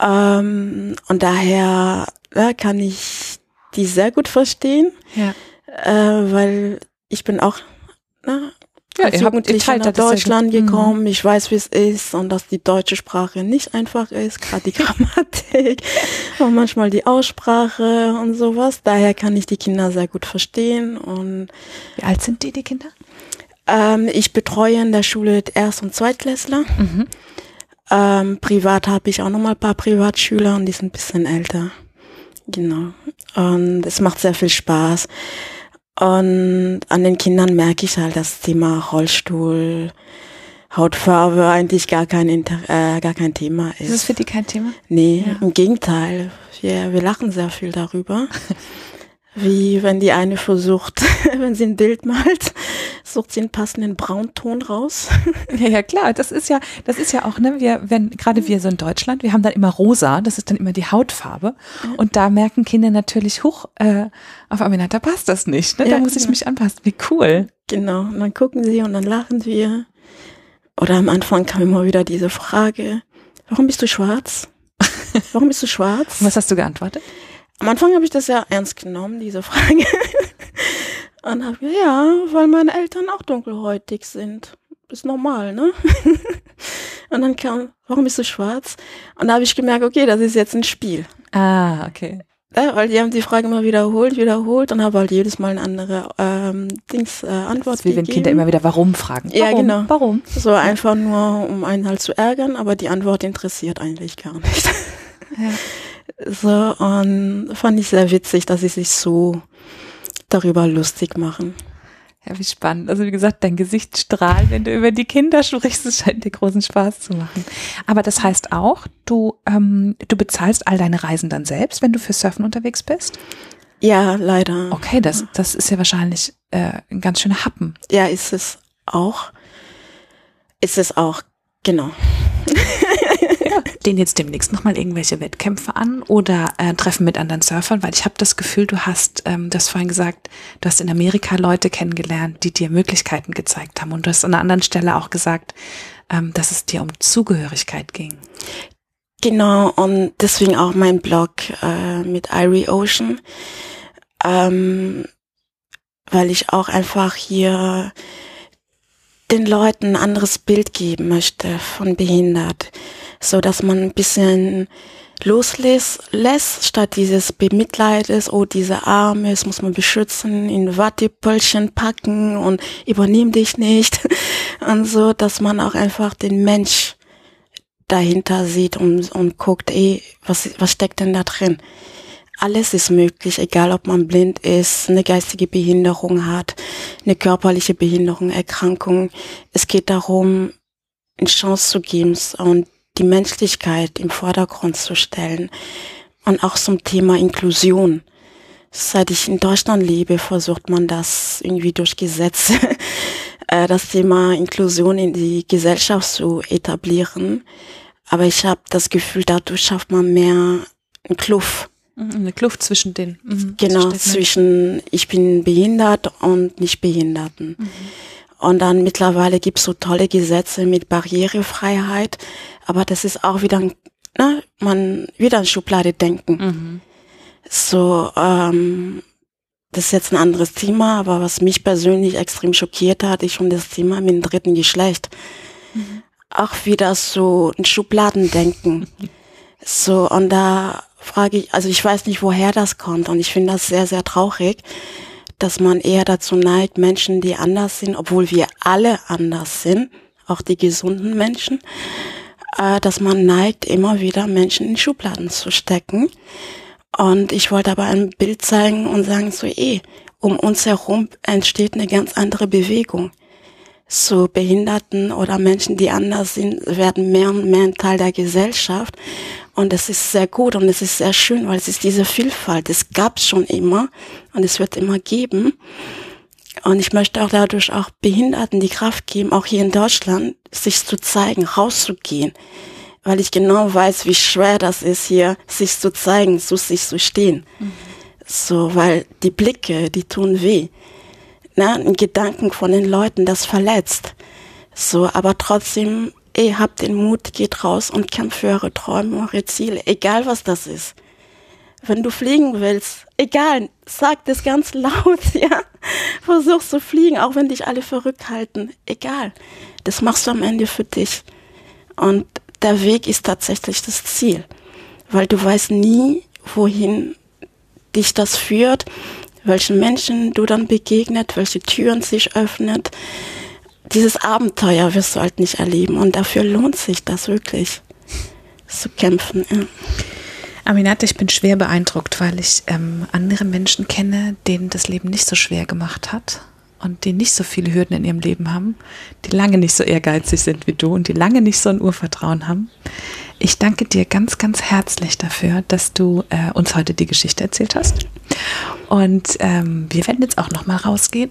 Ähm, und daher ja, kann ich die sehr gut verstehen, Ja. äh, weil ich bin auch ne, Ja, als habt- Jugendliche teilt nach Deutschland gut. Mhm. gekommen. Ich weiß, wie es ist und dass die deutsche Sprache nicht einfach ist, gerade die [laughs] Grammatik und manchmal die Aussprache und sowas. Daher kann ich die Kinder sehr gut verstehen und Wie alt sind die, die Kinder? ähm, ich betreue in der Schule Erst- und Zweitklässler. Mhm. Ähm, privat habe ich auch noch mal ein paar Privatschüler und die sind ein bisschen älter. Genau. Und es macht sehr viel Spaß. Und an den Kindern merke ich halt das Thema Rollstuhl, Hautfarbe eigentlich gar kein, Inter äh, gar kein Thema ist. Ist das für die kein Thema? Nee, ja. im Gegenteil. Wir, wir lachen sehr viel darüber. [laughs] Wie wenn die eine versucht, [laughs] wenn sie ein Bild malt, sucht sie einen passenden Braunton raus. [laughs] Ja, ja, klar. Das ist ja, das ist ja auch, ne, wir, wenn, gerade wir so in Deutschland, wir haben dann immer rosa, das ist dann immer die Hautfarbe. Und da merken Kinder natürlich, hoch, äh, auf Aminata passt das nicht, ne? Da ja, muss ich genau. mich anpassen. Wie cool. Genau. Und dann gucken sie und dann lachen wir. Oder am Anfang kam immer wieder diese Frage, warum bist du schwarz? [laughs] Warum bist du schwarz? Und was hast du geantwortet? Am Anfang habe ich das ja ernst genommen, diese Frage. [laughs] Und habe gesagt, ja, weil meine Eltern auch dunkelhäutig sind. Ist normal, ne? [laughs] Und dann kam, warum bist du schwarz? Und da habe ich gemerkt, okay, das ist jetzt ein Spiel. Ah, okay. Ja, weil die haben die Frage immer wiederholt, wiederholt und habe halt jedes Mal eine andere ähm, Dings äh, Antwort wie gegeben. wenn Kinder immer wieder warum fragen. Warum? Ja, genau. Warum? So einfach nur, um einen halt zu ärgern, aber die Antwort interessiert eigentlich gar nicht. [laughs] Ja. So, und fand ich sehr witzig, dass sie sich so darüber lustig machen. Ja, wie spannend. Also wie gesagt, dein Gesicht strahlt, wenn du über die Kinder sprichst. Es scheint dir großen Spaß zu machen. Aber das heißt auch, du, ähm, du bezahlst all deine Reisen dann selbst, wenn du für Surfen unterwegs bist? Ja, leider. Okay, das, das ist ja wahrscheinlich äh, ein ganz schöner Happen. Ja, ist es auch. Ist es auch, genau. [laughs] stehen jetzt demnächst nochmal irgendwelche Wettkämpfe an oder äh, Treffen mit anderen Surfern? Weil ich habe das Gefühl, du hast, ähm, das vorhin gesagt, du hast in Amerika Leute kennengelernt, die dir Möglichkeiten gezeigt haben. Und du hast an einer anderen Stelle auch gesagt, ähm, dass es dir um Zugehörigkeit ging. Genau, und deswegen auch mein Blog äh, mit Irie Ocean, ähm, weil ich auch einfach hier den Leuten ein anderes Bild geben möchte von behindert so dass man ein bisschen loslässt, lässt, statt dieses Bemitleides, oh, diese Arme, das muss man beschützen, in Wattepölchen packen und übernimm dich nicht. [laughs] Und so, dass man auch einfach den Mensch dahinter sieht und, und guckt, ey, was, was steckt denn da drin? Alles ist möglich, egal ob man blind ist, eine geistige Behinderung hat, eine körperliche Behinderung, Erkrankung. Es geht darum, eine Chance zu geben und die Menschlichkeit im Vordergrund zu stellen und auch zum Thema Inklusion. Seit ich in Deutschland lebe, versucht man das irgendwie durch Gesetze, [laughs] äh, das Thema Inklusion in die Gesellschaft zu etablieren. Aber ich habe das Gefühl, dadurch schafft man mehr einen Kluft. Mhm, eine Kluft zwischen den. Mhm, genau, zwischen ich bin behindert und nicht Behinderten. Mhm. Und dann mittlerweile gibt's so tolle Gesetze mit Barrierefreiheit, aber das ist auch wieder, ne, man wieder an Schublade denken. Mhm. So, ähm, das ist jetzt ein anderes Thema, aber was mich persönlich extrem schockiert hat, ist schon das Thema mit dem dritten Geschlecht. Mhm. Auch wieder so ein Schubladendenken. [laughs] so, und da frage ich, also ich weiß nicht, woher das kommt und ich finde das sehr, sehr traurig, dass man eher dazu neigt, Menschen, die anders sind, obwohl wir alle anders sind, auch die gesunden Menschen, äh, dass man neigt, immer wieder Menschen in Schubladen zu stecken. Und ich wollte aber ein Bild zeigen und sagen so, eh, um uns herum entsteht eine ganz andere Bewegung. So Behinderten oder Menschen, die anders sind, werden mehr und mehr ein Teil der Gesellschaft. Und es ist sehr gut und es ist sehr schön, weil es ist diese Vielfalt. Es gab schon immer und es wird immer geben. Und ich möchte auch dadurch auch Behinderten die Kraft geben, auch hier in Deutschland, sich zu zeigen, rauszugehen. Weil ich genau weiß, wie schwer das ist, hier sich zu zeigen, zu sich zu stehen. Mhm. So, weil die Blicke, die tun weh. Na, ein Gedanken von den Leuten, das verletzt. So, aber trotzdem, ey, habt den Mut, geht raus und kämpft für eure Träume, eure Ziele, egal was das ist. Wenn du fliegen willst, egal, sag das ganz [laughs] laut, ja. Versuch zu fliegen, auch wenn dich alle verrückt halten. Egal. Das machst du am Ende für dich. Und der Weg ist tatsächlich das Ziel. Weil du weißt nie, wohin dich das führt, welchen Menschen du dann begegnet, welche Türen sich öffnet. Dieses Abenteuer wirst du halt nicht erleben und dafür lohnt sich das wirklich zu kämpfen. Ja. Aminata, ich bin schwer beeindruckt, weil ich ähm, andere Menschen kenne, denen das Leben nicht so schwer gemacht hat und die nicht so viele Hürden in ihrem Leben haben, die lange nicht so ehrgeizig sind wie du und die lange nicht so ein Urvertrauen haben. Ich danke dir ganz, ganz herzlich dafür, dass du äh, uns heute die Geschichte erzählt hast. Und ähm, wir werden jetzt auch noch mal rausgehen.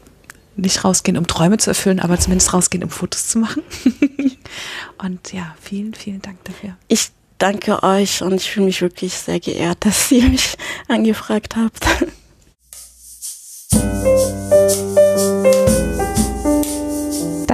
Nicht rausgehen, um Träume zu erfüllen, aber zumindest rausgehen, um Fotos zu machen. [laughs] und ja, vielen, vielen Dank dafür. Ich danke euch und ich fühle mich wirklich sehr geehrt, dass ihr mich [laughs] angefragt habt.